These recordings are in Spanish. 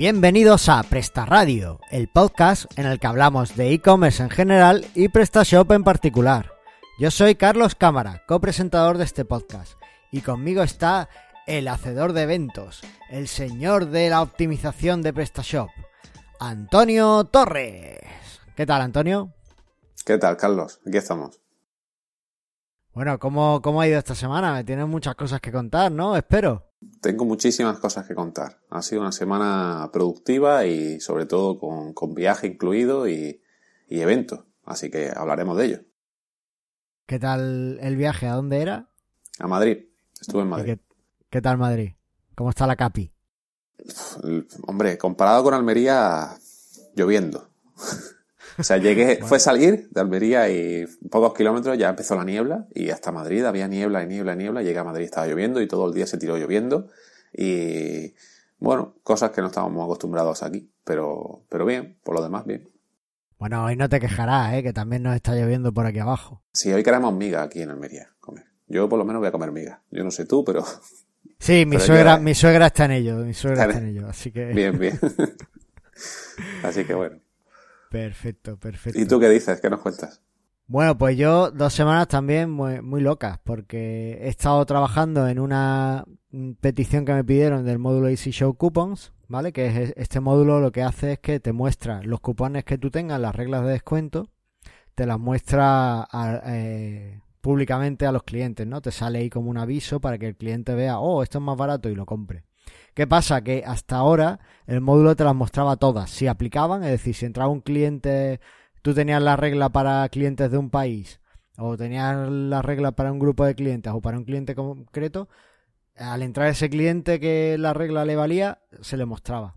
Bienvenidos a Presta Radio, el podcast en el que hablamos de e-commerce en general y PrestaShop en particular. Yo soy Carlos Cámara, copresentador de este podcast, y conmigo está el hacedor de eventos, el señor de la optimización de PrestaShop, Antonio Torres. ¿Qué tal, Antonio? ¿Qué tal, Carlos? Aquí estamos. Bueno, ¿cómo, cómo ha ido esta semana? Me tienes muchas cosas que contar, ¿no? Espero. Tengo muchísimas cosas que contar. Ha sido una semana productiva y sobre todo con, viaje incluido y, y eventos. Así que hablaremos de ello. ¿Qué tal el viaje? ¿A dónde era? A Madrid. Estuve en Madrid. Qué, qué, tal Madrid? ¿Cómo está la Capi? Hombre, comparado con Almería, lloviendo. O sea, llegué, fue salir de Almería y pocos kilómetros ya empezó la niebla y hasta Madrid había niebla y niebla y niebla. Llegué a Madrid, estaba lloviendo y todo el día se tiró lloviendo. Y bueno, cosas que no estábamos acostumbrados aquí, pero, pero bien, por lo demás, bien. Bueno, hoy no te quejarás, ¿eh? que también nos está lloviendo por aquí abajo. Sí, hoy queremos miga aquí en Almería, comer. Yo por lo menos voy a comer miga. Yo no sé tú, pero... Sí, mi, suegra, mi suegra está en ello, mi suegra está en ello, así que... Bien, bien. así que bueno. Perfecto, perfecto. ¿Y tú qué dices? ¿Qué nos cuentas? Bueno, pues yo dos semanas también muy, muy locas, porque he estado trabajando en una petición que me pidieron del módulo Easy Show Coupons, ¿vale? Que es este módulo lo que hace es que te muestra los cupones que tú tengas, las reglas de descuento, te las muestra eh, públicamente a los clientes, ¿no? Te sale ahí como un aviso para que el cliente vea, oh, esto es más barato y lo compre. ¿Qué pasa? Que hasta ahora el módulo te las mostraba todas, si aplicaban, es decir, si entraba un cliente, tú tenías la regla para clientes de un país, o tenías la regla para un grupo de clientes, o para un cliente concreto, al entrar ese cliente que la regla le valía, se le mostraba.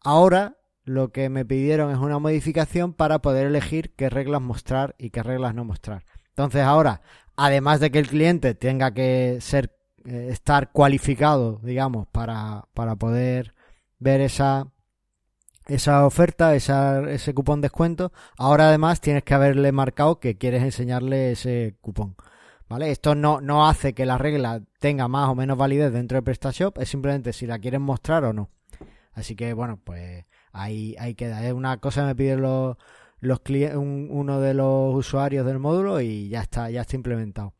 Ahora lo que me pidieron es una modificación para poder elegir qué reglas mostrar y qué reglas no mostrar. Entonces ahora, además de que el cliente tenga que ser eh, estar cualificado, digamos, para, para poder ver esa, esa oferta, esa, ese cupón descuento. Ahora además tienes que haberle marcado que quieres enseñarle ese cupón. ¿Vale? Esto no, no hace que la regla tenga más o menos validez dentro de PrestaShop, es simplemente si la quieren mostrar o no. Así que bueno, pues ahí, ahí queda. Es una cosa que me piden los, los uno de los usuarios del módulo y ya está, ya está implementado.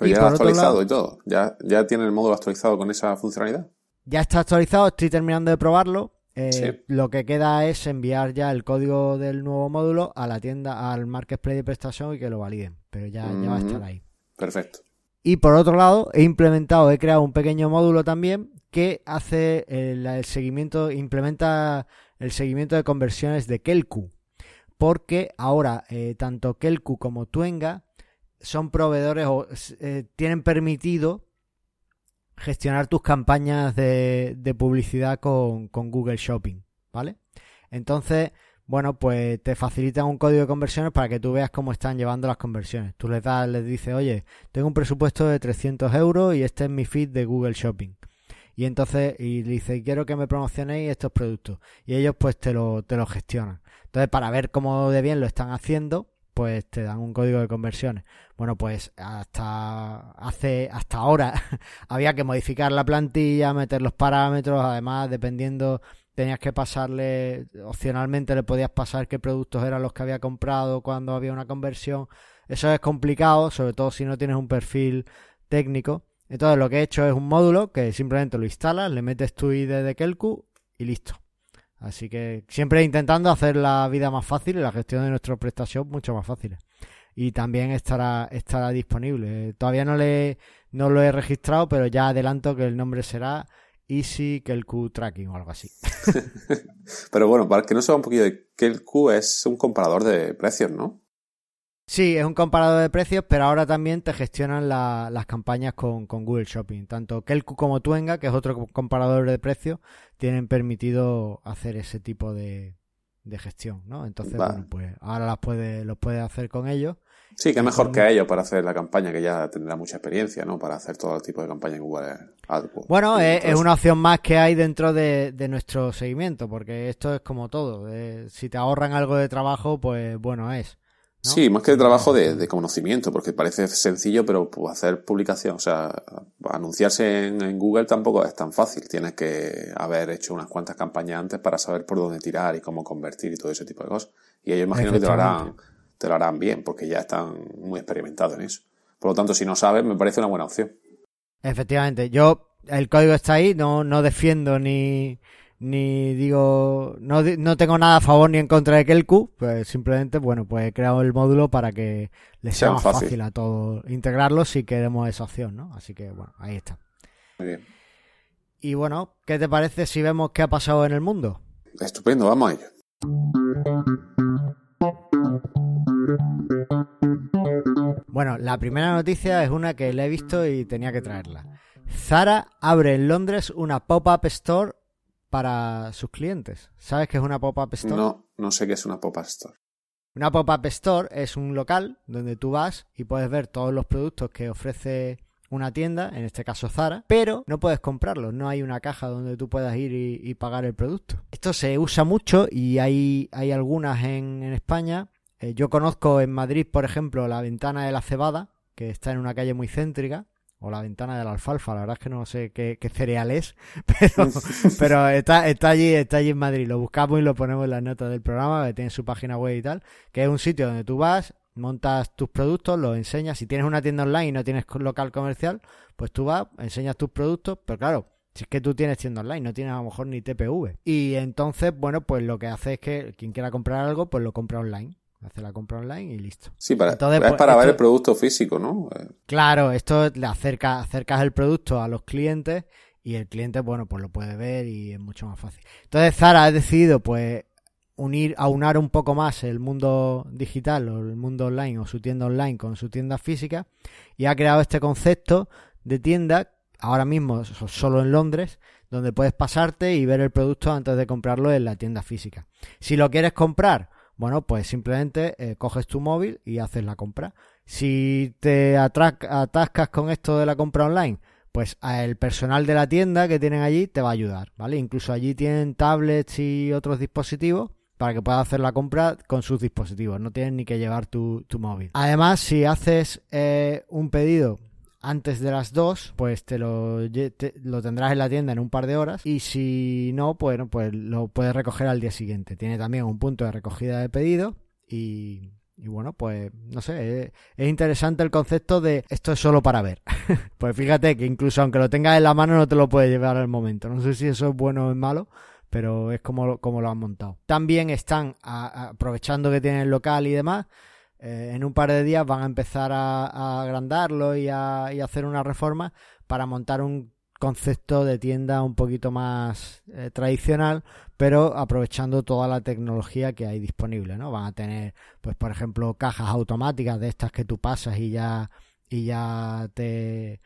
Pero ya actualizado y todo. ¿Ya, ¿Ya tiene el módulo actualizado con esa funcionalidad? Ya está actualizado, estoy terminando de probarlo. Eh, lo que queda es enviar ya el código del nuevo módulo a la tienda, al marketplace de prestación y que lo validen. Pero ya, ya va a estar ahí. Perfecto. Y por otro lado, he implementado, he creado un pequeño módulo también que hace el, el seguimiento, implementa el seguimiento de conversiones de Kelku. Porque ahora, eh, tanto Kelku como Tuenga son proveedores o eh, tienen permitido gestionar tus campañas de, publicidad con, Google Shopping, ¿vale? Entonces, bueno, pues te facilitan un código de conversiones para que tú veas cómo están llevando las conversiones. Tú les das, les dices, oye, tengo un presupuesto de 300 euros y este es mi feed de Google Shopping. Y entonces, y dice, quiero que me promocionéis estos productos. Y ellos pues te lo, te lo gestionan. Entonces, para ver cómo de bien lo están haciendo, pues te dan un código de conversiones. Bueno, pues hasta hace hasta ahora había que modificar la plantilla, meter los parámetros, además dependiendo tenías que pasarle opcionalmente le podías pasar qué productos eran los que había comprado cuando había una conversión. Eso es complicado, sobre todo si no tienes un perfil técnico. Entonces lo que he hecho es un módulo que simplemente lo instalas, le metes tu ID de Kelku y listo. Así que siempre intentando hacer la vida más fácil y la gestión de nuestro PrestaShop mucho más fácil. Y también estará, estará disponible. Todavía no, le, no lo he registrado, pero ya adelanto que el nombre será Easy Kelku Tracking o algo así. pero bueno, para que no sepa un poquito de Kelku es un comparador de precios, ¿no? Sí, es un comparador de precios, pero ahora también te gestionan las campañas con, Google Shopping. Tanto Kelku como Tuenga, que es otro comparador de precios, tienen permitido hacer ese tipo de, gestión, ¿no? Entonces, bueno, pues ahora las puede, los puedes hacer con ellos. Sí, que mejor que ellos para hacer la campaña, que ya tendrá mucha experiencia, ¿no? Para hacer todo tipo de campaña en Google AdWords. Bueno, es, una opción más que hay dentro de, nuestro seguimiento, porque esto es como todo. Eh, si te ahorran algo de trabajo, pues bueno es. Sí, más que de trabajo de, conocimiento, porque parece sencillo, pero pues, hacer publicación, o sea, anunciarse en, Google tampoco es tan fácil. Tienes que haber hecho unas cuantas campañas antes para saber por dónde tirar y cómo convertir y todo ese tipo de cosas. Y ellos imagino que te lo harán, te lo harán bien, porque ya están muy experimentados en eso. Por lo tanto, si no sabes, me parece una buena opción. Efectivamente, yo, el código está ahí, no, no defiendo ni, ni digo, no, no tengo nada a favor ni en contra de Kelku, pues simplemente, bueno, pues he creado el módulo para que les sea, más fácil. a todos integrarlo si queremos esa opción, ¿no? Así que, bueno, ahí está. Muy bien. Y bueno, ¿qué te parece si vemos qué ha pasado en el mundo? Estupendo, vamos a ello. Bueno, la primera noticia es una que le he visto y tenía que traerla. Zara abre en Londres una pop-up store para sus clientes. ¿Sabes qué es una pop-up store? No, no sé qué es una pop-up store. Una pop-up store es un local donde tú vas y puedes ver todos los productos que ofrece una tienda, en este caso Zara, pero no puedes comprarlos, no hay una caja donde tú puedas ir y, pagar el producto. Esto se usa mucho y hay, hay algunas en, España. Eh, yo conozco en Madrid, por ejemplo, la ventana de la cebada, que está en una calle muy céntrica, o la ventana de la alfalfa, la verdad es que no sé qué, cereal es, pero, pero está, está allí, está allí en Madrid, lo buscamos y lo ponemos en las notas del programa, que tiene su página web y tal, que es un sitio donde tú vas, montas tus productos, los enseñas, si tienes una tienda online y no tienes local comercial, pues tú vas, enseñas tus productos, pero claro, si es que tú tienes tienda online, no tienes a lo mejor ni TPV. Y entonces, bueno, pues lo que hace es que quien quiera comprar algo, pues lo compra online. Hace la compra online y listo. Sí, para, es pues, para ver el producto físico, ¿no? Claro, esto le acerca, acercas el producto a los clientes y el cliente, bueno, pues lo puede ver y es mucho más fácil. Entonces Zara ha decidido, pues, unir, aunar un poco más el mundo digital o el mundo online o su tienda online con su tienda física y ha creado este concepto de tienda, ahora mismo solo en Londres, donde puedes pasarte y ver el producto antes de comprarlo en la tienda física. Si lo quieres comprar, bueno, pues simplemente eh, coges tu móvil y haces la compra. Si te atascas con esto de la compra online, pues el personal de la tienda que tienen allí te va a ayudar, ¿vale? Incluso allí tienen tablets y otros dispositivos para que puedas hacer la compra con sus dispositivos. No tienes ni que llevar tu, móvil. Además, si haces eh, un pedido antes de las 2, pues te lo, lo tendrás en la tienda en un par de horas. Y si no, pues, pues lo puedes recoger al día siguiente. Tiene también un punto de recogida de pedido. Y, bueno, pues no sé, es, interesante el concepto de esto es solo para ver. pues fíjate que incluso aunque lo tengas en la mano no te lo puedes llevar al momento. No sé si eso es bueno o es malo, pero es como, como lo han montado. También están aprovechando que tienen el local y demás eh, en un par de días van a empezar a, agrandarlo y a, hacer una reforma para montar un concepto de tienda un poquito más eh, tradicional, pero aprovechando toda la tecnología que hay disponible, ¿no? Van a tener, pues por ejemplo, cajas automáticas de estas que tú pasas y ya y ya te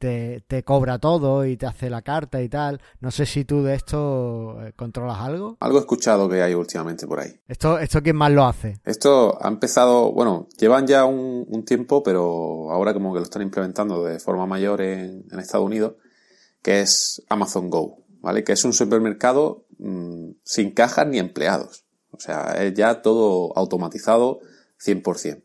te, cobra todo y te hace la carta y tal. No sé si tú de esto eh, controlas algo. Algo he escuchado que hay últimamente por ahí. ¿Esto, esto quién más lo hace? Esto ha empezado, bueno, llevan ya un, tiempo, pero ahora como que lo están implementando de forma mayor en, Estados Unidos, que es Amazon Go, ¿vale? Que es un supermercado mm, sin cajas ni empleados. O sea, es ya todo automatizado 100%.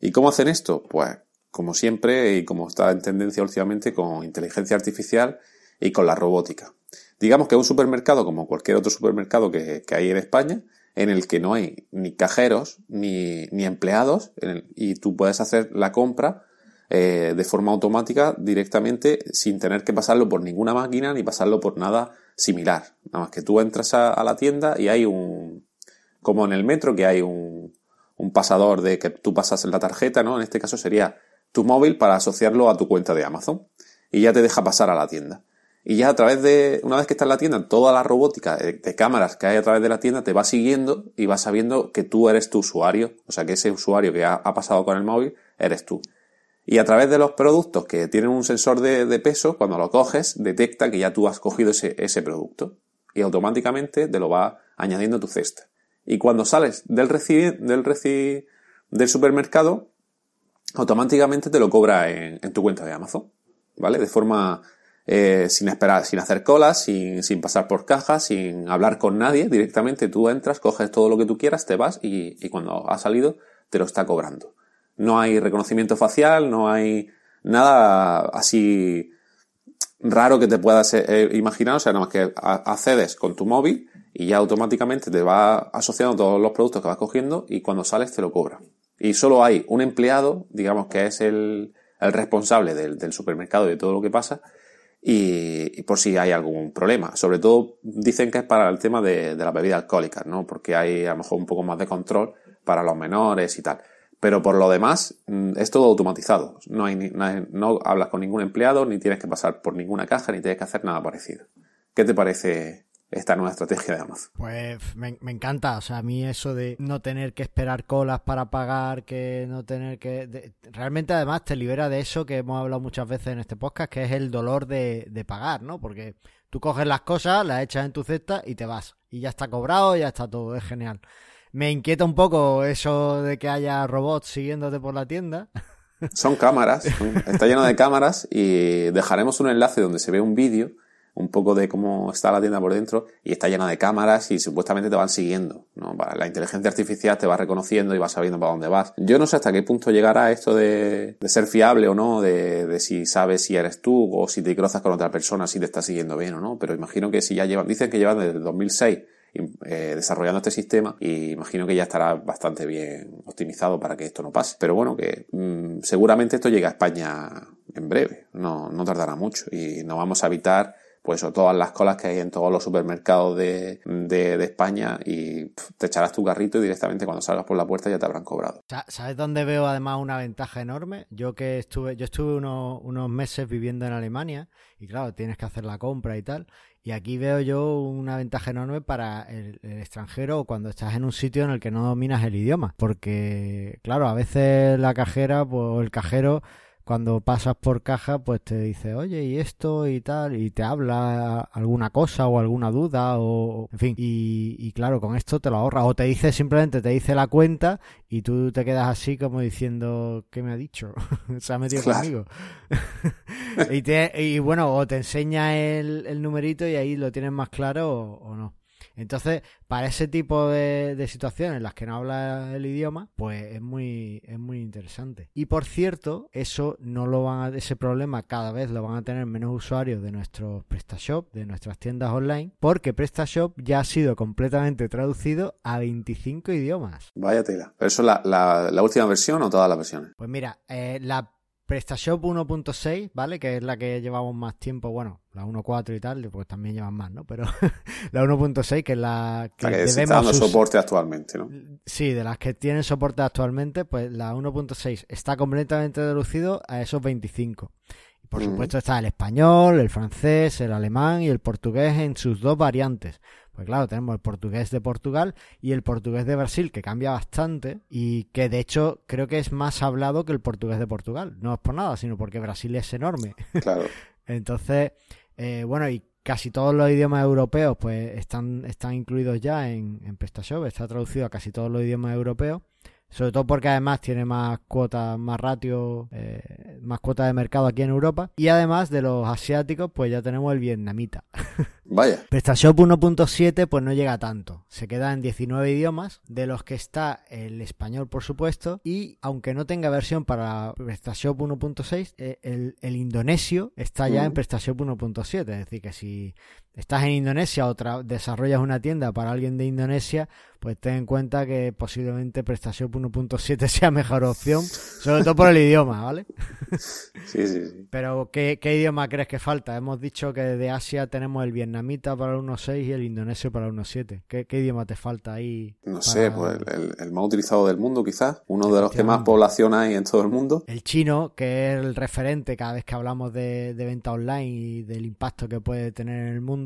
¿Y cómo hacen esto? Pues como siempre y como está en tendencia últimamente con inteligencia artificial y con la robótica. Digamos que un supermercado como cualquier otro supermercado que, hay en España, en el que no hay ni cajeros ni, empleados y tú puedes hacer la compra eh, de forma automática directamente sin tener que pasarlo por ninguna máquina ni pasarlo por nada similar. Nada más que tú entras a, la tienda y hay un, como en el metro, que hay un, un pasador de que tú pasas la tarjeta, ¿no? En este caso sería tu móvil para asociarlo a tu cuenta de Amazon y ya te deja pasar a la tienda. Y ya a través de, una vez que está en la tienda, toda la robótica de, cámaras que hay a través de la tienda te va siguiendo y va sabiendo que tú eres tu usuario, o sea que ese usuario que ha, pasado con el móvil eres tú. Y a través de los productos que tienen un sensor de, peso, cuando lo coges, detecta que ya tú has cogido ese, ese producto y automáticamente te lo va añadiendo a tu cesta. Y cuando sales del del, del supermercado, automáticamente te lo cobra en, tu cuenta de Amazon, ¿vale? De forma eh, sin esperar, sin hacer colas, sin, sin, pasar por cajas, sin hablar con nadie, directamente tú entras, coges todo lo que tú quieras, te vas y, y cuando ha salido te lo está cobrando. No hay reconocimiento facial, no hay nada así raro que te puedas eh, imaginar, o sea, nada más que accedes con tu móvil y ya automáticamente te va asociando todos los productos que vas cogiendo y cuando sales te lo cobra. Y solo hay un empleado, digamos que es el, responsable del, supermercado y de todo lo que pasa, y, por si hay algún problema. Sobre todo dicen que es para el tema de, de las bebidas alcohólicas, ¿no? Porque hay a lo mejor un poco más de control para los menores y tal. Pero por lo demás, mm, es todo automatizado. No, hay, no, hablas con ningún empleado, ni tienes que pasar por ninguna caja, ni tienes que hacer nada parecido. ¿Qué te parece esta nueva estrategia de Amazon? Pues me, encanta. O sea, a mí eso de no tener que esperar colas para pagar, que no tener que. realmente, además, te libera de eso que hemos hablado muchas veces en este podcast, que es el dolor de, de pagar, ¿no? Porque tú coges las cosas, las echas en tu cesta y te vas. Y ya está cobrado, ya está todo. Es genial. Me inquieta un poco eso de que haya robots siguiéndote por la tienda. Son cámaras, está lleno de cámaras y dejaremos un enlace donde se ve un vídeo un poco de cómo está la tienda por dentro y está llena de cámaras y supuestamente te van siguiendo. ¿no? La inteligencia artificial te va reconociendo y va sabiendo para dónde vas. Yo no sé hasta qué punto llegará esto de, ser fiable o no, de, de, si sabes si eres tú o si te cruzas con otra persona, si te está siguiendo bien o no, pero imagino que si ya llevan, dicen que llevan desde el 2006 eh, desarrollando este sistema y imagino que ya estará bastante bien optimizado para que esto no pase. Pero bueno, que mm, seguramente esto llega a España en breve, no, no tardará mucho y no vamos a evitar pues o todas las colas que hay en todos los supermercados de, de, España y te echarás tu carrito y directamente cuando salgas por la puerta ya te habrán cobrado. ¿Sabes dónde veo además una ventaja enorme? Yo que estuve, yo estuve unos, unos meses viviendo en Alemania y claro, tienes que hacer la compra y tal. Y aquí veo yo una ventaja enorme para el, extranjero cuando estás en un sitio en el que no dominas el idioma. Porque, claro, a veces la cajera, pues el cajero cuando pasas por caja, pues te dice, oye, y esto y tal, y te habla alguna cosa o alguna duda, o en fin, y, claro, con esto te lo ahorras, o te dice simplemente, te dice la cuenta y tú te quedas así como diciendo, ¿qué me ha dicho? Se ha metido conmigo. y, y bueno, o te enseña el, el numerito y ahí lo tienes más claro o no. Entonces, para ese tipo de, situaciones en las que no habla el idioma, pues es muy, es muy interesante. Y por cierto, eso no lo van a, ese problema cada vez lo van a tener menos usuarios de nuestros PrestaShop, de nuestras tiendas online, porque PrestaShop ya ha sido completamente traducido a 25 idiomas. Vaya tela. ¿Pero eso es la, la, última versión o todas las versiones? Pues mira, eh, la PrestaShop 1.6, ¿vale? Que es la que llevamos más tiempo, bueno, la 1.4 y tal, pues también llevan más, ¿no? Pero la 1.6, que es la que, la que está dando soporte actualmente, ¿no? Sí, de las que tienen soporte actualmente, pues la 1.6 está completamente reducido a esos 25. Y por supuesto está el español, el francés, el alemán y el portugués en sus dos variantes. Pues claro, tenemos el portugués de Portugal y el portugués de Brasil, que cambia bastante y que de hecho creo que es más hablado que el portugués de Portugal. No es por nada, sino porque Brasil es enorme. Claro. Entonces, eh, bueno, y casi todos los idiomas europeos pues están, están incluidos ya en, en PrestaShop, está traducido a casi todos los idiomas europeos. Sobre todo porque además tiene más cuotas, más ratio, eh, más cuotas de mercado aquí en Europa. Y además de los asiáticos, pues ya tenemos el vietnamita. Vaya. PrestaShop 1.7 pues no llega tanto. Se queda en 19 idiomas, de los que está el español por supuesto. Y aunque no tenga versión para PrestaShop 1.6, eh, el, el, indonesio está ya en mm. PrestaShop 1.7. Es decir, que si estás en Indonesia o desarrollas una tienda para alguien de Indonesia, pues ten en cuenta que posiblemente PrestaShop 1.7 sea mejor opción, sobre todo por el idioma, ¿vale? Sí, sí, sí. Pero ¿qué, idioma crees que falta? Hemos dicho que de Asia tenemos el vietnamita para el 1.6 y el indonesio para el 1.7. ¿Qué, ¿Qué, idioma te falta ahí? No sé, pues el, más utilizado del mundo quizás, uno de los que más población hay en todo el mundo. El chino, que es el referente cada vez que hablamos de venta online y del impacto que puede tener en el mundo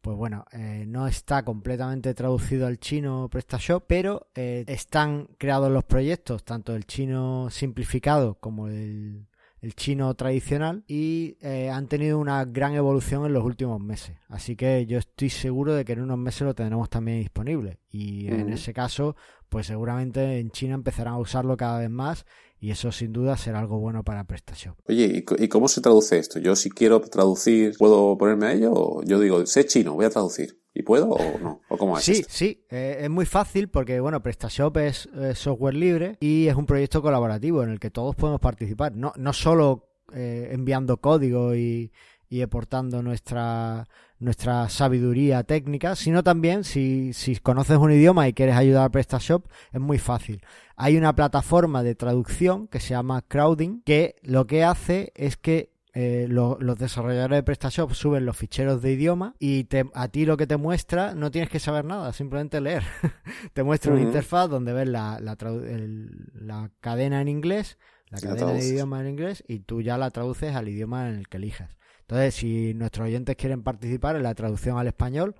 pues bueno, eh, no está completamente traducido al chino PrestaShop, pero eh, están creados los proyectos, tanto el chino simplificado como el, chino tradicional, y eh, han tenido una gran evolución en los últimos meses. Así que yo estoy seguro de que en unos meses lo tendremos también disponible. Y en ese caso, pues seguramente en China empezarán a usarlo cada vez más y eso sin duda será algo bueno para PrestaShop. Oye, ¿y cómo se traduce esto? Yo si quiero traducir, ¿puedo ponerme a ello? O yo digo, sé chino, voy a traducir. ¿Y puedo o no? ¿O cómo es Sí, sí, eh, es muy fácil porque, bueno, PrestaShop es, software libre y es un proyecto colaborativo en el que todos podemos participar. No, no solo eh, enviando código y, y aportando nuestra, nuestra sabiduría técnica, sino también si, si conoces un idioma y quieres ayudar a PrestaShop, es muy fácil. Hay una plataforma de traducción que se llama Crowding, que lo que hace es que eh, los desarrolladores de PrestaShop suben los ficheros de idioma y a ti lo que te muestra no tienes que saber nada, simplemente leer. te muestra una interfaz donde ves la, la, cadena en inglés, la cadena de idioma en inglés y tú ya la traduces al idioma en el que elijas. Entonces, si nuestros oyentes quieren participar en la traducción al español,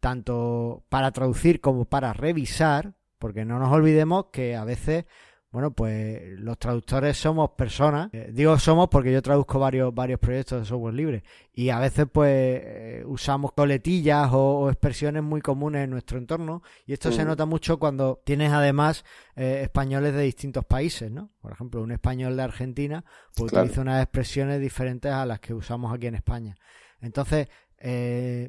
tanto para traducir como para revisar, porque no nos olvidemos que a veces bueno, pues los traductores somos personas. Eh, digo somos porque yo traduzco varios, varios proyectos de software libre. Y a veces, pues, eh, usamos coletillas o, expresiones muy comunes en nuestro entorno. Y esto se mm. nota mucho cuando tienes además eh, españoles de distintos países, ¿no? Por ejemplo, un español de Argentina pues, utiliza unas expresiones diferentes a las que usamos aquí en España. Entonces,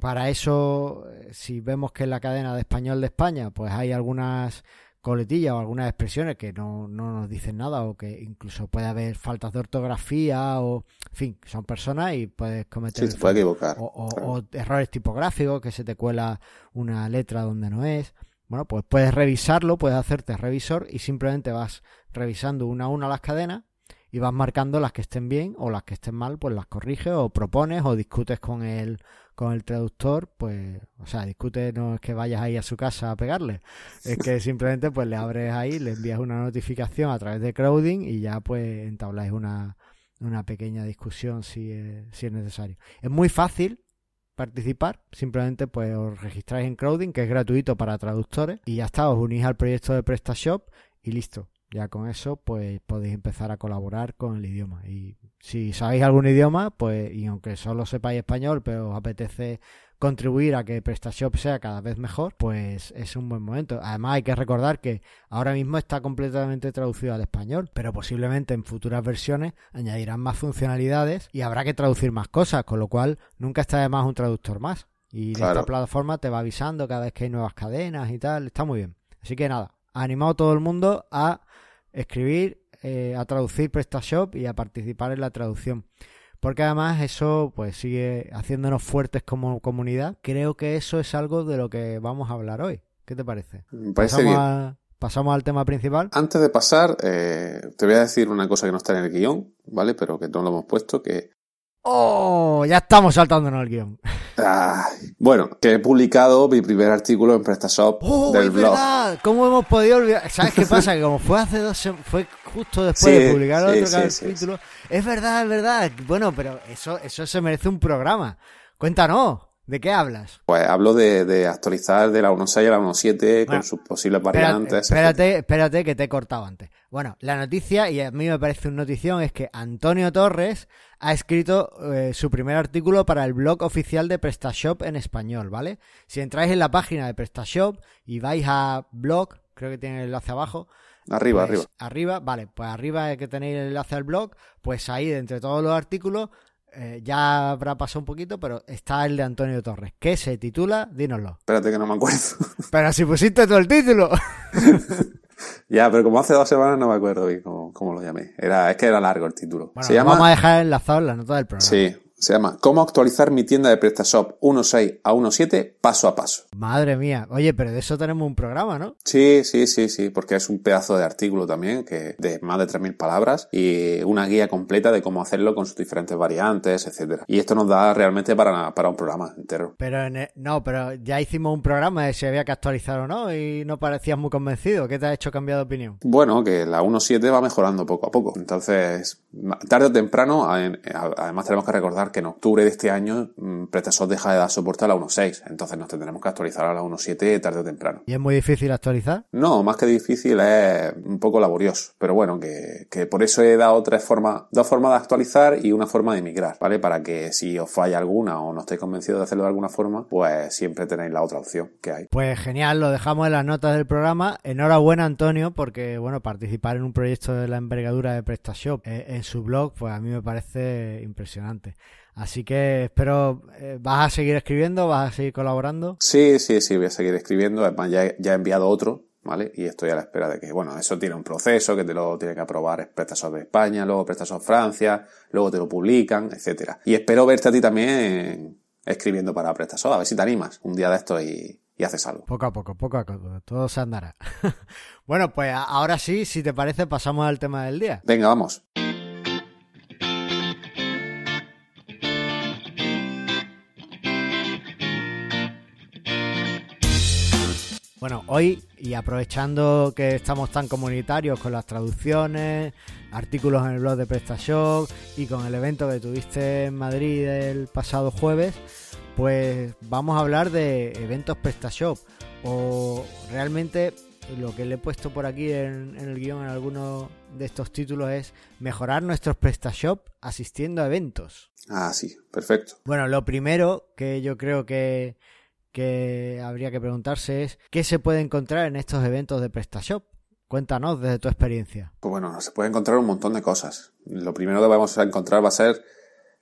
para eso, si vemos que en la cadena de español de España, pues hay algunas coletillas o algunas expresiones que no, nos dicen nada o que incluso puede haber faltas de ortografía o, en fin, son personas y puedes cometer... se puede equivocar. O, errores tipográficos, que se te cuela una letra donde no es. Bueno, pues puedes revisarlo, puedes hacerte revisor y simplemente vas revisando una a una las cadenas y vas marcando las que estén bien o las que estén mal, pues las corriges o propones o discutes con el con el traductor, pues, o sea, discute, no es que vayas ahí a su casa a pegarle, es que simplemente pues le abres ahí, le envías una notificación a través de crowding y ya pues entabláis una, una pequeña discusión si es, si es necesario. Es muy fácil participar, simplemente pues os registráis en crowding, que es gratuito para traductores, y ya está, os unís al proyecto de PrestaShop y listo. Ya con eso, pues podéis empezar a colaborar con el idioma. Y si sabéis algún idioma, pues, y aunque solo sepáis español, pero os apetece contribuir a que PrestaShop sea cada vez mejor, pues es un buen momento. Además, hay que recordar que ahora mismo está completamente traducido al español, pero posiblemente en futuras versiones añadirán más funcionalidades y habrá que traducir más cosas, con lo cual nunca está de más un traductor más. Y esta plataforma te va avisando cada vez que hay nuevas cadenas y tal, está muy bien. Así que nada, animado todo el mundo a escribir, eh, a traducir PrestaShop y a participar en la traducción. Porque además eso pues sigue haciéndonos fuertes como comunidad. Creo que eso es algo de lo que vamos a hablar hoy. ¿Qué te parece? parece bien. pasamos al tema principal. Antes de pasar, eh, te voy a decir una cosa que no está en el guion, ¿vale? Pero que no lo hemos puesto, que ¡Oh! Ya estamos saltándonos el guion. bueno, que he publicado mi primer artículo en PrestaShop ¡Oh, del blog. Verdad! ¿Cómo hemos podido olvidar? ¿Sabes qué pasa? Que como fue hace dos fue justo después de publicar otro capítulo. Es verdad, es verdad. Bueno, pero eso, eso se merece un programa. Cuéntanos. ¿De qué hablas? Pues hablo de, actualizar de la 1.6 a la 1.7 con sus posibles variantes. Espérate, espérate, que te he cortado antes. Bueno, la noticia, y a mí me parece una notición, es que Antonio Torres ha escrito eh, su primer artículo para el blog oficial de PrestaShop en español, ¿vale? Si entráis en la página de PrestaShop y vais a blog, creo que tiene el enlace abajo. Arriba, pues arriba. Arriba, vale, pues arriba que tenéis el enlace al blog, pues ahí de entre todos los artículos eh, ya habrá pasado un poquito, pero está el de Antonio Torres, que se titula, dínoslo. Espérate que no me acuerdo. Pero si pusiste todo el título. ya, pero como hace dos semanas no me acuerdo bien cómo, lo llamé. Era, es que era largo el título. Bueno, se vamos a dejar enlazado en la nota del programa. Sí, se llama ¿Cómo actualizar mi tienda de PrestaShop 1.6 a 1.7 paso a paso? Madre mía. Oye, pero de eso tenemos un programa, ¿no? Sí, sí, sí, sí, porque es un pedazo de artículo también que de más de 3.000 palabras y una guía completa de cómo hacerlo con sus diferentes variantes, etcétera. Y esto nos da realmente para, para un programa entero. Pero no, pero ya hicimos un programa de si había que actualizar o no y no parecías muy convencido. ¿Qué te ha hecho cambiar de opinión? Bueno, que la 1.7 va mejorando poco a poco. Entonces, tarde o temprano, además tenemos que recordar que en octubre de este año mm, PrestaShop deja de dar soporte a la 1.6, entonces nos tendremos que actualizar a la 1.7 tarde o temprano. ¿Y es muy difícil actualizar? No, más que difícil es un poco laborioso, pero bueno, que, por eso he dado tres formas, dos formas de actualizar y una forma de migrar, ¿vale? Para que si os falla alguna o no estéis convencidos de hacerlo de alguna forma, pues siempre tenéis la otra opción que hay. Pues genial, lo dejamos en las notas del programa. Enhorabuena Antonio, porque bueno, participar en un proyecto de la envergadura de PrestaShop eh, en su blog, pues a mí me parece impresionante. Así que espero, eh, ¿vas a seguir escribiendo? ¿Vas a seguir colaborando? Sí, sí, sí, voy a seguir escribiendo. Además, ya, ya he enviado otro, ¿vale? Y estoy a la espera de que, bueno, eso tiene un proceso que te lo tiene que aprobar PrestaShop de España, luego PrestaShop Francia, luego te lo publican, etcétera. Y espero verte a ti también escribiendo para PrestaShop, a ver si te animas un día de esto y, y haces algo. Poco a poco, poco a poco, todo se andará. bueno, pues ahora sí, si te parece, pasamos al tema del día. Venga, vamos. Bueno, hoy y aprovechando que estamos tan comunitarios con las traducciones, artículos en el blog de PrestaShop y con el evento que tuviste en Madrid el pasado jueves, pues vamos a hablar de eventos PrestaShop o realmente lo que le he puesto por aquí en, el guion en algunos de estos títulos es mejorar nuestros PrestaShop asistiendo a eventos. Ah, sí, perfecto. Bueno, lo primero que yo creo que que habría que preguntarse es ¿qué se puede encontrar en estos eventos de PrestaShop? Cuéntanos desde tu experiencia. Pues bueno, se puede encontrar un montón de cosas. Lo primero que vamos a encontrar va a ser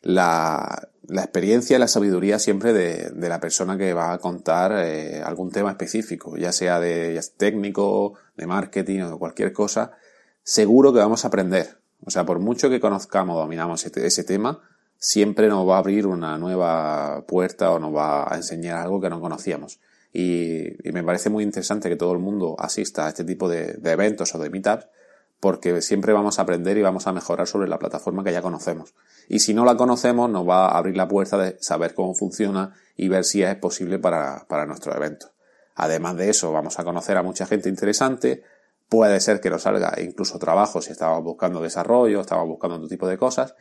la, experiencia y la sabiduría siempre de, la persona que va a contar eh, algún tema específico, ya sea de técnico, de marketing o de cualquier cosa. Seguro que vamos a aprender. O sea, por mucho que conozcamos, dominamos ese tema, siempre nos va a abrir una nueva puerta o nos va a enseñar algo que no conocíamos. Y, me parece muy interesante que todo el mundo asista a este tipo de, eventos o de meetups porque siempre vamos a aprender y vamos a mejorar sobre la plataforma que ya conocemos. Y si no la conocemos, nos va a abrir la puerta de saber cómo funciona y ver si es posible para, para nuestro evento. Además de eso, vamos a conocer a mucha gente interesante, Puede ser que nos salga incluso trabajo si estamos buscando desarrollo, estamos buscando otro tipo de cosas.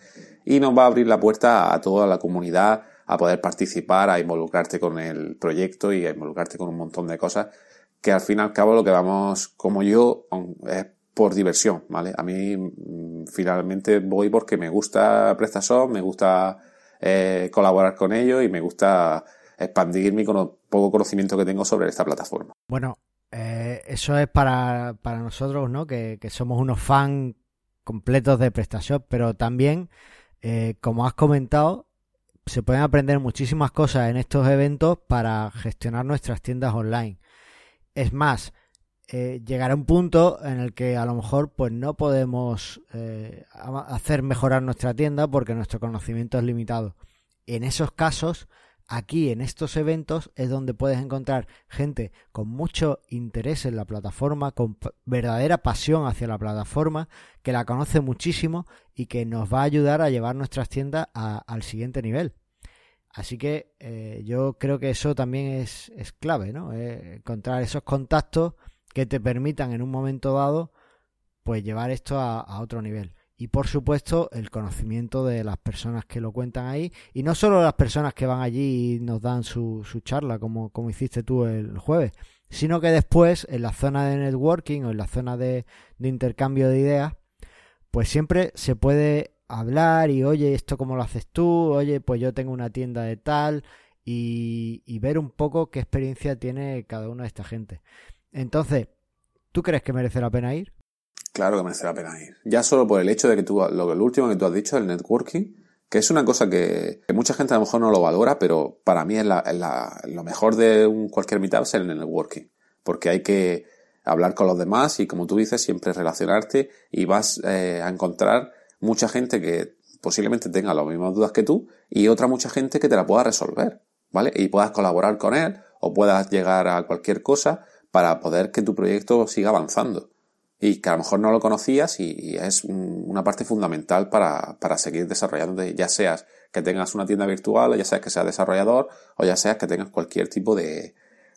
Y nos va a abrir la puerta a toda la comunidad a poder participar, a involucrarte con el proyecto y a involucrarte con un montón de cosas que al fin y al cabo lo que vamos, como yo, es por diversión, ¿vale? A mí mm, finalmente voy porque me gusta PrestaShop, me gusta eh, colaborar con ellos y me gusta expandir mi poco conocimiento que tengo sobre esta plataforma. Bueno, eh, eso es para, para nosotros, ¿no? Que, somos unos fans completos de PrestaShop, pero también, eh, como has comentado, se pueden aprender muchísimas cosas en estos eventos para gestionar nuestras tiendas online. Es más, eh, llegará un punto en el que a lo mejor pues no podemos hacer mejorar nuestra tienda porque nuestro conocimiento es limitado. En esos casos Aquí en estos eventos es donde puedes encontrar gente con mucho interés en la plataforma, con verdadera pasión hacia la plataforma, que la conoce muchísimo y que nos va a ayudar a llevar nuestras tiendas al siguiente nivel. Así que eh, yo creo que eso también es, clave, ¿no? Eh, encontrar esos contactos que te permitan en un momento dado pues llevar esto a otro nivel y por supuesto el conocimiento de las personas que lo cuentan ahí y no solo las personas que van allí y nos dan su, su charla como, como hiciste tú el jueves, sino que después en la zona de networking o en la zona de, intercambio de ideas, pues siempre se puede hablar y oye, esto cómo lo haces tú, oye, pues yo tengo una tienda de tal y, y ver un poco qué experiencia tiene cada una de esta gente. Entonces, ¿tú crees que merece la pena ir? Claro que merece la pena ir. Ya solo por el hecho de que tú, lo, lo último que tú has dicho, el networking, que es una cosa que, mucha gente a lo mejor no lo valora, pero para mí es, la, lo mejor de un, cualquier meetup es el networking. Porque hay que hablar con los demás y, como tú dices, siempre relacionarte y vas eh, a encontrar mucha gente que posiblemente tenga las mismas dudas que tú y otra mucha gente que te la pueda resolver, ¿vale? Y puedas colaborar con él o puedas llegar a cualquier cosa para poder que tu proyecto siga avanzando y que a lo mejor no lo conocías y, es una parte fundamental para, para seguir desarrollando, ya seas que tengas una tienda virtual, ya seas que seas desarrollador, o ya seas que tengas cualquier tipo de,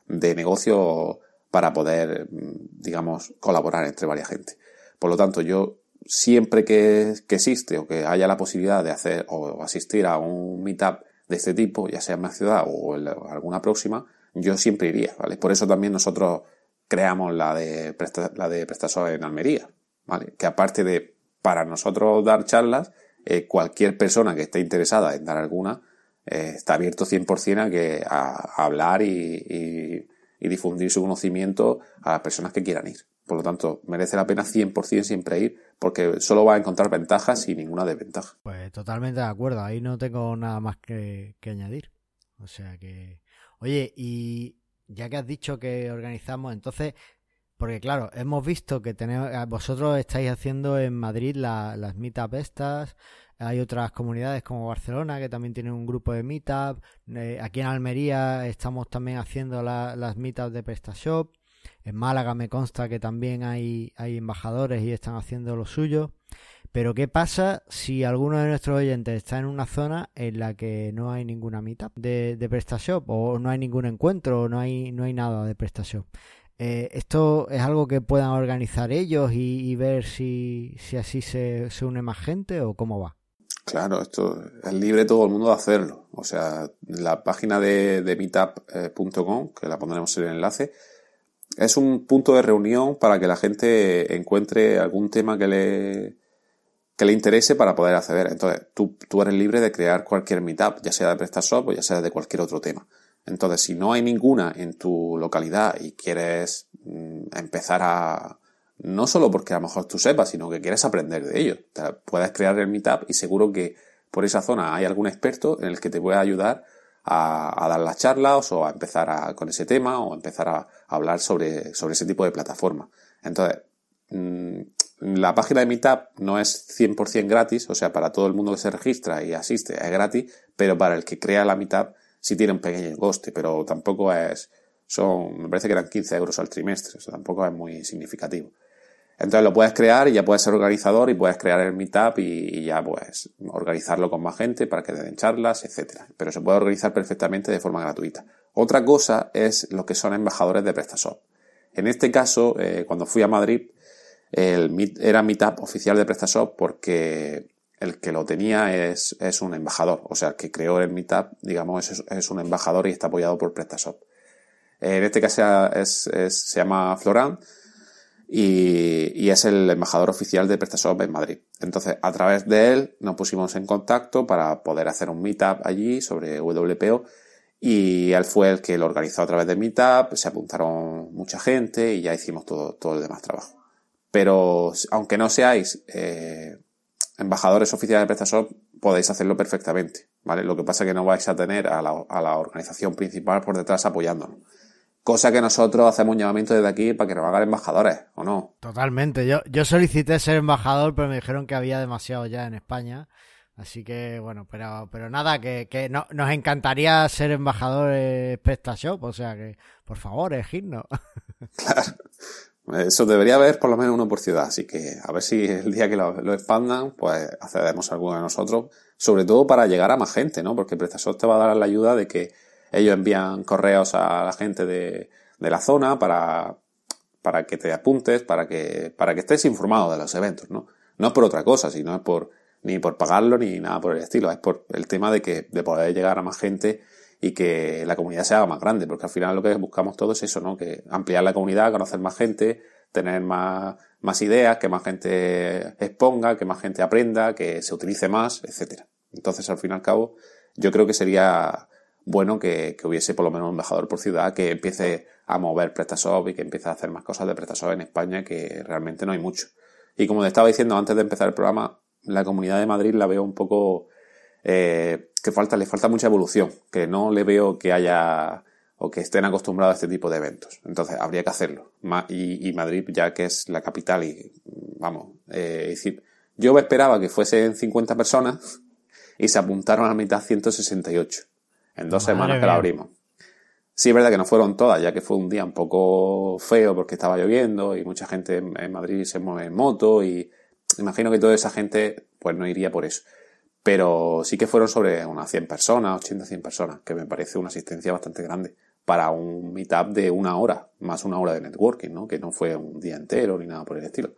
de negocio para poder, digamos, colaborar entre varias gente. Por lo tanto, yo siempre que, que existe o que haya la posibilidad de hacer o asistir a un meetup de este tipo, ya sea en mi ciudad o en alguna próxima, yo siempre iría, ¿vale? Por eso también nosotros creamos la de, la de PrestaShop en Almería, ¿vale? Que aparte de para nosotros dar charlas, eh, cualquier persona que esté interesada en dar alguna, eh, está abierto 100% a, que, a, hablar y, y, difundir su conocimiento a las personas que quieran ir. Por lo tanto, merece la pena 100% siempre ir, porque solo va a encontrar ventajas y ninguna desventaja. Pues totalmente de acuerdo, ahí no tengo nada más que, que añadir. O sea que, oye, y ya que has dicho que organizamos, entonces, porque claro, hemos visto que tenemos, vosotros estáis haciendo en Madrid las meetup estas, hay otras comunidades como Barcelona que también tienen un grupo de meetup, eh, aquí en Almería estamos también haciendo las meetups de PrestaShop, en Málaga me consta que también hay, hay embajadores y están haciendo lo suyo. Pero ¿qué pasa si alguno de nuestros oyentes está en una zona en la que no hay ninguna meetup de, de PrestaShop o no hay ningún encuentro o no hay, no hay nada de PrestaShop? Eh, ¿Esto es algo que puedan organizar ellos y, ver si, si así se, se, une más gente o cómo va? Claro, esto es libre todo el mundo de hacerlo. O sea, la página de, de meetup.com, que la pondremos en el enlace, es un punto de reunión para que la gente encuentre algún tema que le, que le interese para poder acceder. Entonces, tú, tú eres libre de crear cualquier meetup, ya sea de PrestaShop o ya sea de cualquier otro tema. Entonces, si no hay ninguna en tu localidad y quieres mm, empezar a, no solo porque a lo mejor tú sepas, sino que quieres aprender de ello, puedes crear el meetup y seguro que por esa zona hay algún experto en el que te pueda ayudar a, dar las charlas o a empezar con ese tema o a empezar a, hablar sobre, sobre ese tipo de plataforma. Entonces, mm, la página de Meetup no es 100% gratis, o sea, para todo el mundo que se registra y asiste es gratis, pero para el que crea la Meetup sí tiene un pequeño coste, pero tampoco es, son, me parece que eran 15 euros al trimestre, o sea, tampoco es muy significativo. Entonces lo puedes crear y ya puedes ser organizador y puedes crear el meetup y, ya pues organizarlo con más gente para que den charlas, etcétera. Pero se puede organizar perfectamente de forma gratuita. Otra cosa es lo que son embajadores de PrestaShop. En este caso, eh, cuando fui a Madrid, el era Meetup oficial de PrestaShop porque el que lo tenía es, es un embajador. O sea, el que creó el Meetup, digamos, es, un embajador y está apoyado por PrestaShop. En este caso es, se llama Florán y, y, es el embajador oficial de PrestaShop en Madrid. Entonces, a través de él nos pusimos en contacto para poder hacer un meetup allí sobre WPO y él fue el que lo organizó a través de Meetup, se apuntaron mucha gente y ya hicimos todo, todo el demás trabajo. Pero aunque no seáis eh, embajadores oficiales de PrestaShop, podéis hacerlo perfectamente, ¿vale? Lo que pasa es que no vais a tener a la, a la organización principal por detrás apoyándonos. Cosa que nosotros hacemos un llamamiento desde aquí para que nos hagan embajadores, ¿o no? Totalmente. Yo, yo solicité ser embajador, pero me dijeron que había demasiado ya en España. Así que, bueno, pero, pero nada, que, que no, nos encantaría ser embajadores PrestaShop, o sea que, por favor, elegidnos. Claro. Eso debería haber por lo menos uno por ciudad, así que a ver si el día que lo, expandan, pues accedemos a alguno de nosotros, sobre todo para llegar a más gente, ¿no? Porque PrestaShop te va a dar la ayuda de que ellos envían correos a la gente de, de la zona para, para que te apuntes, para que, para que estés informado de los eventos, ¿no? No es por otra cosa, sino es por, ni por pagarlo ni nada por el estilo, es por el tema de que, de poder llegar a más gente y que la comunidad se haga más grande, porque al final lo que buscamos todos es eso, ¿no? Que ampliar la comunidad, conocer más gente, tener más, más ideas, que más gente exponga, que más gente aprenda, que se utilice más, etcétera. Entonces, al fin y al cabo, yo creo que sería bueno que, que, hubiese por lo menos un embajador por ciudad que empiece a mover PrestaShop y que empiece a hacer más cosas de PrestaShop en España, que realmente no hay mucho. Y como te estaba diciendo antes de empezar el programa, la comunidad de Madrid la veo un poco eh, que falta, le falta mucha evolución, que no le veo que haya o que estén acostumbrados a este tipo de eventos. Entonces, habría que hacerlo. Y, Madrid, ya que es la capital y, vamos, eh, decir, yo esperaba que fuesen 50 personas y se apuntaron a la mitad 168 en dos semanas que la abrimos. Sí, es verdad que no fueron todas, ya que fue un día un poco feo porque estaba lloviendo y mucha gente en Madrid se mueve en moto y imagino que toda esa gente pues no iría por eso pero sí que fueron sobre unas 100 personas, 80, 100 personas, que me parece una asistencia bastante grande para un meetup de una hora, más una hora de networking, ¿no? Que no fue un día entero ni nada por el estilo.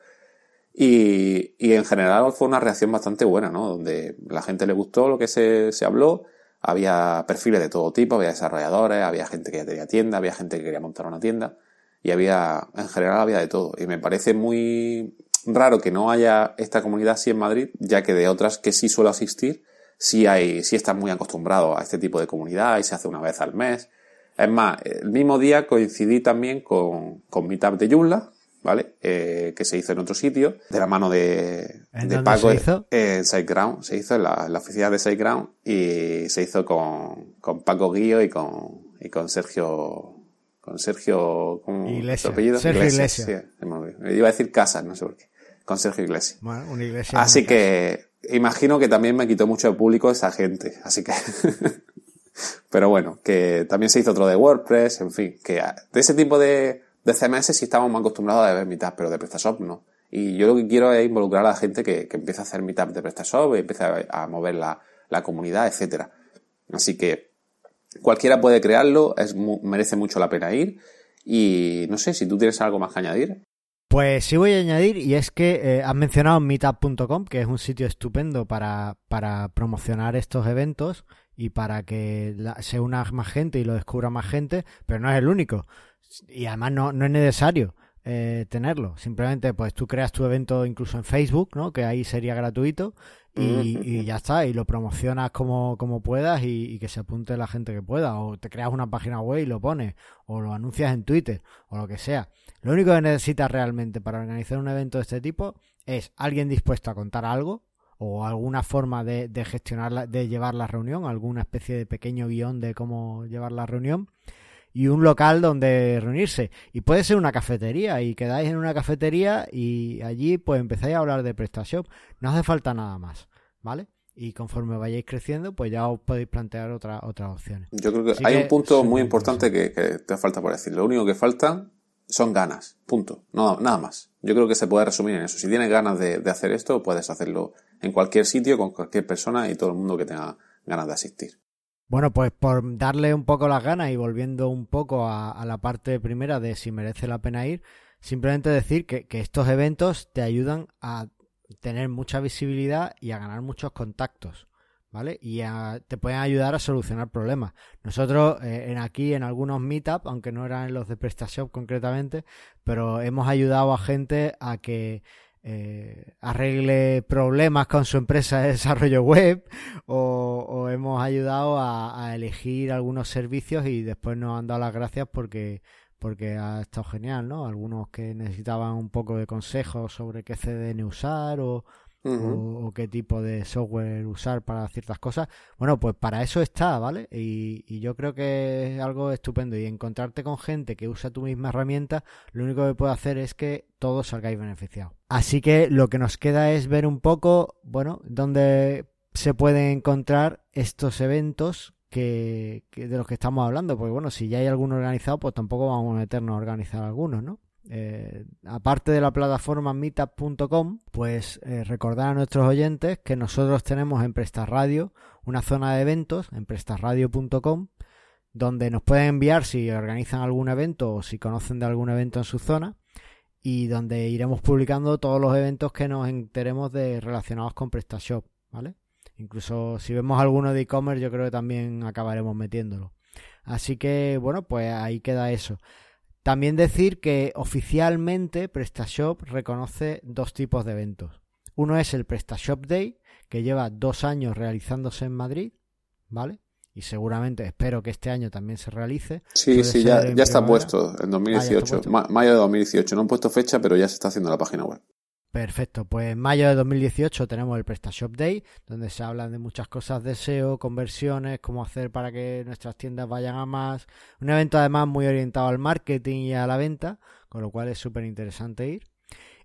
Y, y en general fue una reacción bastante buena, ¿no? Donde la gente le gustó lo que se, se habló, había perfiles de todo tipo, había desarrolladores, había gente que ya tenía tienda, había gente que quería montar una tienda, y había, en general había de todo. Y me parece muy, raro que no haya esta comunidad así en Madrid, ya que de otras que sí suelo asistir, sí hay, sí están muy acostumbrados a este tipo de comunidad y se hace una vez al mes. Es más, el mismo día coincidí también con, con Meetup de Joomla, ¿vale? Eh, que se hizo en otro sitio, de la mano de, de Paco. Se hizo? En SiteGround, se hizo en la, la oficina de SiteGround y se hizo con, con Paco Guío y con, y con Sergio, con Sergio, ¿cómo? Sergio Iglesias, sí. Iba a decir Casas, no sé por qué. Con Sergio Iglesias. Bueno, una iglesia. Así una que imagino que también me quitó mucho de público esa gente. Así que. Pero bueno, que también se hizo otro de WordPress, en fin, que de ese tipo de, de CMS sí estamos más acostumbrados a ver Meetup, pero de PrestaShop no. Y yo lo que quiero es involucrar a la gente que, que empiece a hacer Meetup de PrestaShop, y empiece a, a mover la, la comunidad, etcétera. Así que cualquiera puede crearlo, es merece mucho la pena ir. Y no sé si tú tienes algo más que añadir. Pues sí voy a añadir, y es que eh, has mencionado meetup.com, que es un sitio estupendo para, para promocionar estos eventos y para que la- se una más gente y lo descubra más gente, pero no es el único. Y además no, no es necesario eh, tenerlo. Simplemente pues tú creas tu evento incluso en Facebook, ¿no? Que ahí sería gratuito y, y ya está, y lo promocionas como, como puedas y, y que se apunte la gente que pueda. O te creas una página web y lo pones, o lo anuncias en Twitter, o lo que sea. Lo único que necesitas realmente para organizar un evento de este tipo es alguien dispuesto a contar algo o alguna forma de, de gestionar, la- de llevar la reunión, alguna especie de pequeño guion de cómo llevar la reunión y un local donde reunirse. Y puede ser una cafetería y quedáis en una cafetería y allí pues empezáis a hablar de PrestaShop. No hace falta nada más, ¿vale? Y conforme vayáis creciendo pues ya os podéis plantear otra, otras opciones. Yo creo que Así hay que un punto muy importante que, que te falta por decir. Lo único que faltan son ganas. Punto. No, nada más. Yo creo que se puede resumir en eso. Si tienes ganas de, hacer esto, puedes hacerlo en cualquier sitio, con cualquier persona y todo el mundo que tenga ganas de asistir. Bueno, pues por darle un poco las ganas y volviendo un poco a, la parte primera de si merece la pena ir, simplemente decir que estos eventos te ayudan a tener mucha visibilidad y a ganar muchos contactos, ¿vale? Y a- te pueden ayudar a solucionar problemas. Nosotros eh, en aquí en algunos meetup, aunque no eran los de PrestaShop concretamente, pero hemos ayudado a gente a que eh, arregle problemas con su empresa de desarrollo web o, hemos ayudado a, a elegir algunos servicios y después nos han dado las gracias porque porque ha estado genial, ¿no? Algunos que necesitaban un poco de consejos sobre qué CDN usar o, O qué tipo de software usar para ciertas cosas. Bueno, pues para eso está, ¿vale? Y, y yo creo que es algo estupendo. Y encontrarte con gente que usa tu misma herramienta, lo único que puede hacer es que todos salgáis beneficiados. Así que lo que nos queda es ver un poco, bueno, dónde se pueden encontrar estos eventos que, que de los que estamos hablando. Porque bueno, si ya hay alguno organizado, pues tampoco vamos a meternos a organizar algunos, ¿no? Eh, aparte de la plataforma meetup.com, pues eh, recordar a nuestros oyentes que nosotros tenemos en Prestarradio una zona de eventos en prestarradio.com donde nos pueden enviar si organizan algún evento o si conocen de algún evento en su zona y donde iremos publicando todos los eventos que nos enteremos de relacionados con PrestaShop, ¿vale? Incluso si vemos alguno de e-commerce, yo creo que también acabaremos metiéndolo. Así que, bueno, pues ahí queda eso. También decir que oficialmente PrestaShop reconoce dos tipos de eventos. Uno es el PrestaShop Day, que lleva dos años realizándose en Madrid, ¿vale? Y seguramente espero que este año también se realice. Sí, sí, ser ya, está puesto en 2018. puesto. Ma- mayo de 2018. No han puesto fecha, pero ya se está haciendo la página web. Perfecto, pues en mayo de 2018 tenemos el PrestaShop Day, donde se hablan de muchas cosas de SEO, conversiones, cómo hacer para que nuestras tiendas vayan a más. Un evento además muy orientado al marketing y a la venta, con lo cual es súper interesante ir.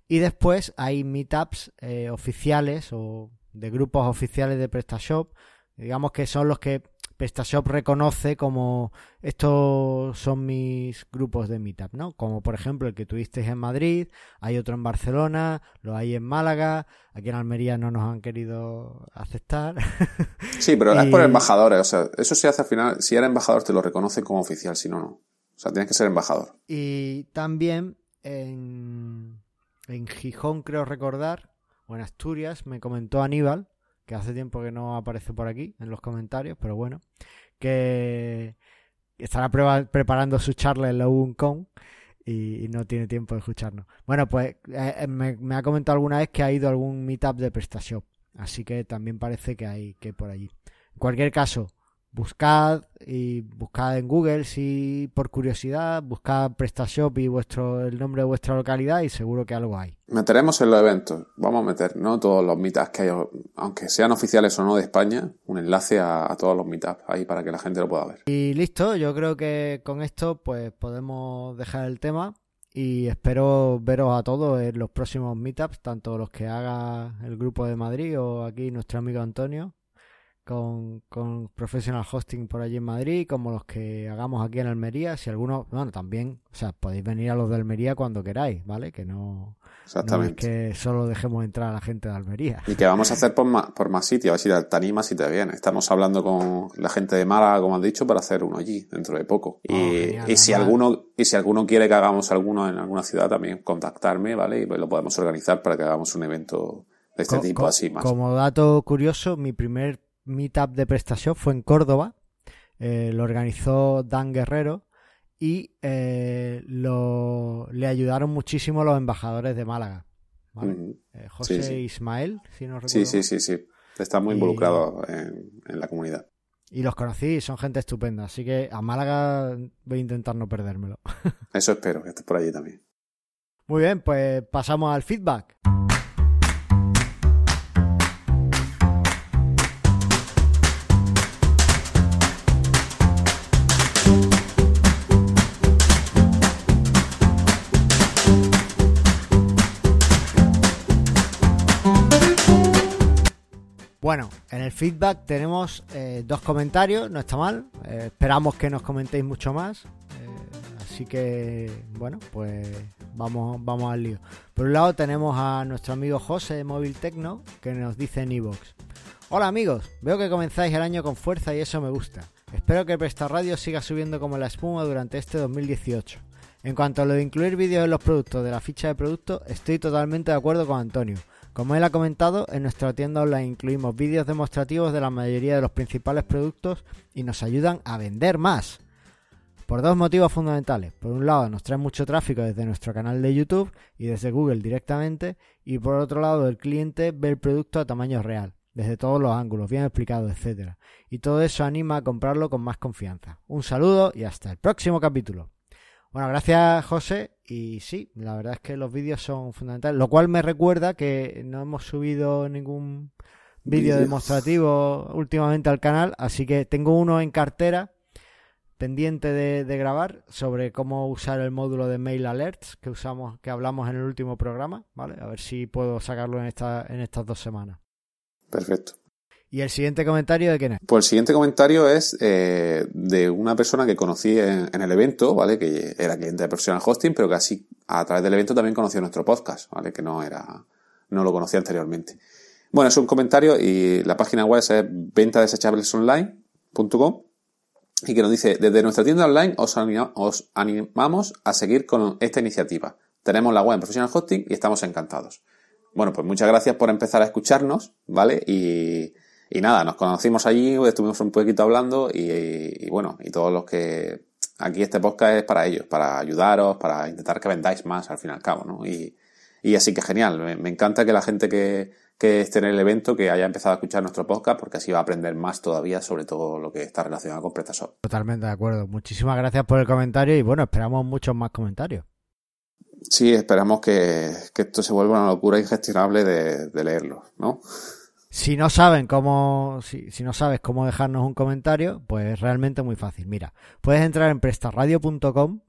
Y después hay meetups eh, oficiales o de grupos oficiales de PrestaShop, digamos que son los que PrestaShop reconoce como estos son mis grupos de meetup, ¿no? Como por ejemplo el que tuvisteis en Madrid, hay otro en Barcelona, lo hay en Málaga, aquí en Almería no nos han querido aceptar. Sí, pero es por embajadores. O sea, eso se hace al final. Si eres embajador, te lo reconoce como oficial. Si no, no. O sea, tienes que ser embajador. y también en, en Gijón, creo recordar, o en Asturias, me comentó Aníbal, que hace tiempo que no aparece por aquí en los comentarios, pero bueno, que estará preparando su charla en la UNCON y, y no tiene tiempo de escucharnos. Bueno, pues eh, eh, me, ha comentado alguna vez que ha ido a algún meetup de PrestaShop, así que también parece que hay que por allí. En cualquier caso, buscad y buscad en Google si por curiosidad, buscad PrestaShop y vuestro el nombre de vuestra localidad y seguro que algo hay. Meteremos en los eventos, vamos a meter, ¿no? Todos los meetups que hay, aunque sean oficiales o no de España, un enlace a, a todos los meetups ahí para que la gente lo pueda ver. Y listo, yo creo que con esto pues podemos dejar el tema y espero veros a todos en los próximos meetups, tanto los que haga el grupo de Madrid o aquí nuestro amigo Antonio con, con Professional Hosting por allí en Madrid, como los que hagamos aquí en Almería. Si alguno, bueno, también, o sea, podéis venir a los de Almería cuando queráis, ¿vale? Que no, Exactamente. que solo dejemos entrar a la gente de Almería. Y que vamos a hacer por más, por más sitios, a ver si te animas si te viene. Estamos hablando con la gente de Málaga, como has dicho, para hacer uno allí dentro de poco. Y, Oh, genial, y si alguno, y si alguno quiere que hagamos alguno en alguna ciudad, también contactarme, ¿vale? Y pues lo podemos organizar para que hagamos un evento de este Co- tipo así más. Como dato curioso, mi primer meetup de PrestaShop fue en Córdoba. Eh, lo organizó Dan Guerrero y eh, lo, le ayudaron muchísimo los embajadores de Málaga. Eh, José Sí, sí. Ismael, si no recuerdo. Sí, sí, sí, sí. Está muy Y- involucrado en, en la comunidad. Y los conocí son gente estupenda. Así que a Málaga voy a intentar no perdérmelo. Eso espero, que estés por allí también. Muy bien, pues pasamos al feedback. Bueno, en el feedback tenemos eh, dos comentarios, no está mal. Eh, esperamos que nos comentéis mucho más. Eh, así que, bueno, pues vamos, vamos al lío. Por un lado tenemos a nuestro amigo José de Móvil Tecno que nos dice en iVoox. Hola amigos, veo que comenzáis el año con fuerza y eso me gusta. Espero que Presta Radio siga subiendo como la espuma durante este 2018. En cuanto a lo de incluir vídeos en los productos de la ficha de producto, estoy totalmente de acuerdo con Antonio. Como él ha comentado, en nuestra tienda online incluimos vídeos demostrativos de la mayoría de los principales productos y nos ayudan a vender más. Por dos motivos fundamentales. Por un lado, nos trae mucho tráfico desde nuestro canal de YouTube y desde Google directamente. Y por otro lado, el cliente ve el producto a tamaño real, desde todos los ángulos, bien explicado, etcétera. Y todo eso anima a comprarlo con más confianza. Un saludo y hasta el próximo capítulo. Bueno, gracias José. Y sí, la verdad es que los vídeos son fundamentales. Lo cual me recuerda que no hemos subido ningún vídeo demostrativo últimamente al canal. Así que tengo uno en cartera pendiente de, de grabar sobre cómo usar el módulo de mail alerts que usamos, que hablamos en el último programa, ¿vale? A ver si puedo sacarlo en esta, en estas dos semanas. Perfecto. Y el siguiente comentario de quién es. Pues el siguiente comentario es eh, de una persona que conocí en, el evento, ¿vale? Que era cliente de Professional Hosting, pero que así a través del evento también conoció nuestro podcast, ¿vale? Que no era, no lo conocía anteriormente. Bueno, es un comentario y la página web es ventadesechablesonline.com y que nos dice, desde nuestra tienda online os, anima- os animamos a seguir con esta iniciativa. Tenemos la web en Professional Hosting y estamos encantados. Bueno, pues muchas gracias por empezar a escucharnos, ¿vale? Y, y nada, nos conocimos allí, estuvimos un poquito hablando y, y bueno, y todos los que... Aquí este podcast es para ellos, para ayudaros, para intentar que vendáis más al fin y al cabo, ¿no? Y, y así que genial, me, me encanta que la gente que, que esté en el evento, que haya empezado a escuchar nuestro podcast, porque así va a aprender más todavía sobre todo lo que está relacionado con PrestaShop. Totalmente de acuerdo. Muchísimas gracias por el comentario y bueno, esperamos muchos más comentarios. Sí, esperamos que, que esto se vuelva una locura ingestionable de, de leerlo, ¿no? Si no saben cómo, si, no sabes cómo dejarnos un comentario, pues realmente muy fácil. Mira, puedes entrar en prestarradio.com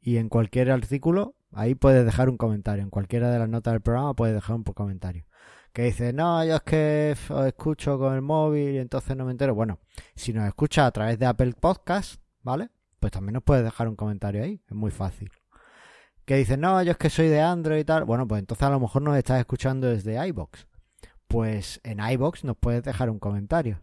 y en cualquier artículo ahí puedes dejar un comentario. En cualquiera de las notas del programa puedes dejar un comentario. Que dice, no, yo es que os escucho con el móvil y entonces no me entero. Bueno, si nos escuchas a través de Apple Podcast, ¿vale? Pues también nos puedes dejar un comentario ahí. Es muy fácil. Que dice, no, yo es que soy de Android y tal. Bueno, pues entonces a lo mejor nos estás escuchando desde iBox pues en iBox nos puedes dejar un comentario.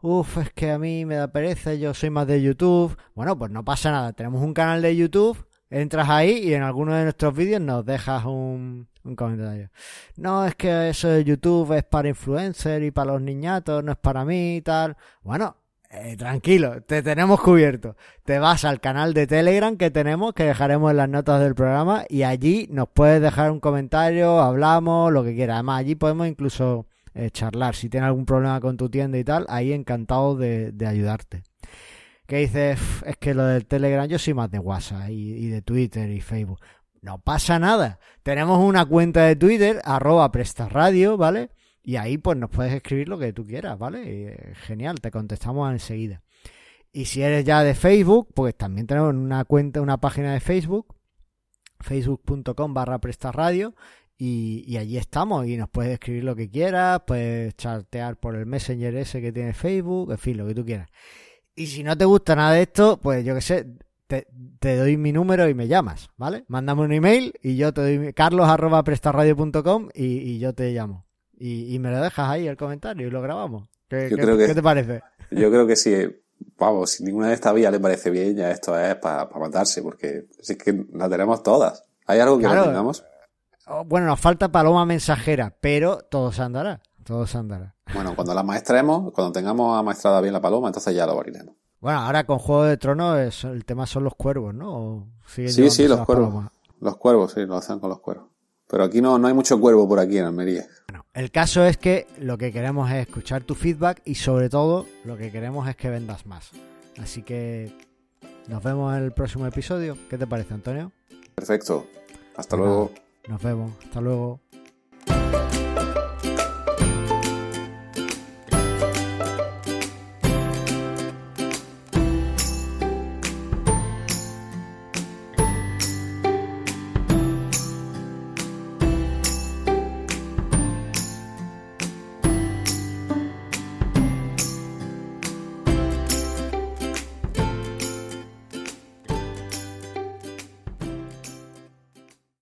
Uf, es que a mí me da pereza, yo soy más de YouTube. Bueno, pues no pasa nada, tenemos un canal de YouTube, entras ahí y en alguno de nuestros vídeos nos dejas un, un comentario. No, es que eso de YouTube es para influencers y para los niñatos, no es para mí y tal. Bueno, eh, tranquilo, te tenemos cubierto. Te vas al canal de Telegram que tenemos, que dejaremos en las notas del programa, y allí nos puedes dejar un comentario, hablamos, lo que quieras. Además, allí podemos incluso eh, charlar. Si tienes algún problema con tu tienda y tal, ahí encantado de, ayudarte. Que dices, es que lo del Telegram, yo soy más de WhatsApp y, de Twitter y Facebook. No pasa nada. Tenemos una cuenta de Twitter, arroba prestarradio, ¿vale? Y ahí pues nos puedes escribir lo que tú quieras, ¿vale? Eh, genial, te contestamos enseguida. Y si eres ya de Facebook, pues también tenemos una cuenta, una página de Facebook, facebook.com barra prestarradio y, y, allí estamos y nos puedes escribir lo que quieras, puedes chatear por el Messenger ese que tiene Facebook, en fin, lo que tú quieras. Y si no te gusta nada de esto, pues yo qué sé, te, doy mi número y me llamas, ¿vale? Mándame un email y yo te doy carlos arroba prestarradio.com y, y yo te llamo. Y, y, me lo dejas ahí el comentario y lo grabamos. ¿Qué, ¿qué te parece? Yo creo que sí vamos, si ninguna de estas vías le parece bien, ya esto es para matarse, porque si es que la tenemos todas. ¿Hay algo que no tengamos? Oh, bueno, nos falta paloma mensajera, pero todo se andará. Todo se andará. Bueno, cuando la maestremos, cuando tengamos amaestrada bien la paloma, entonces ya lo abriremos. Bueno, ahora con Juego de Tronos el tema son los cuervos, ¿no? Sí, sí, los cuervos. Los cuervos, sí, lo hacen con los cuervos. Pero aquí no, no hay mucho cuervo por aquí en Almería. Bueno, el caso es que lo que queremos es escuchar tu feedback y sobre todo lo que queremos es que vendas más. Así que nos vemos en el próximo episodio. ¿Qué te parece, Antonio? Perfecto. Hasta luego. Nos vemos. Hasta luego.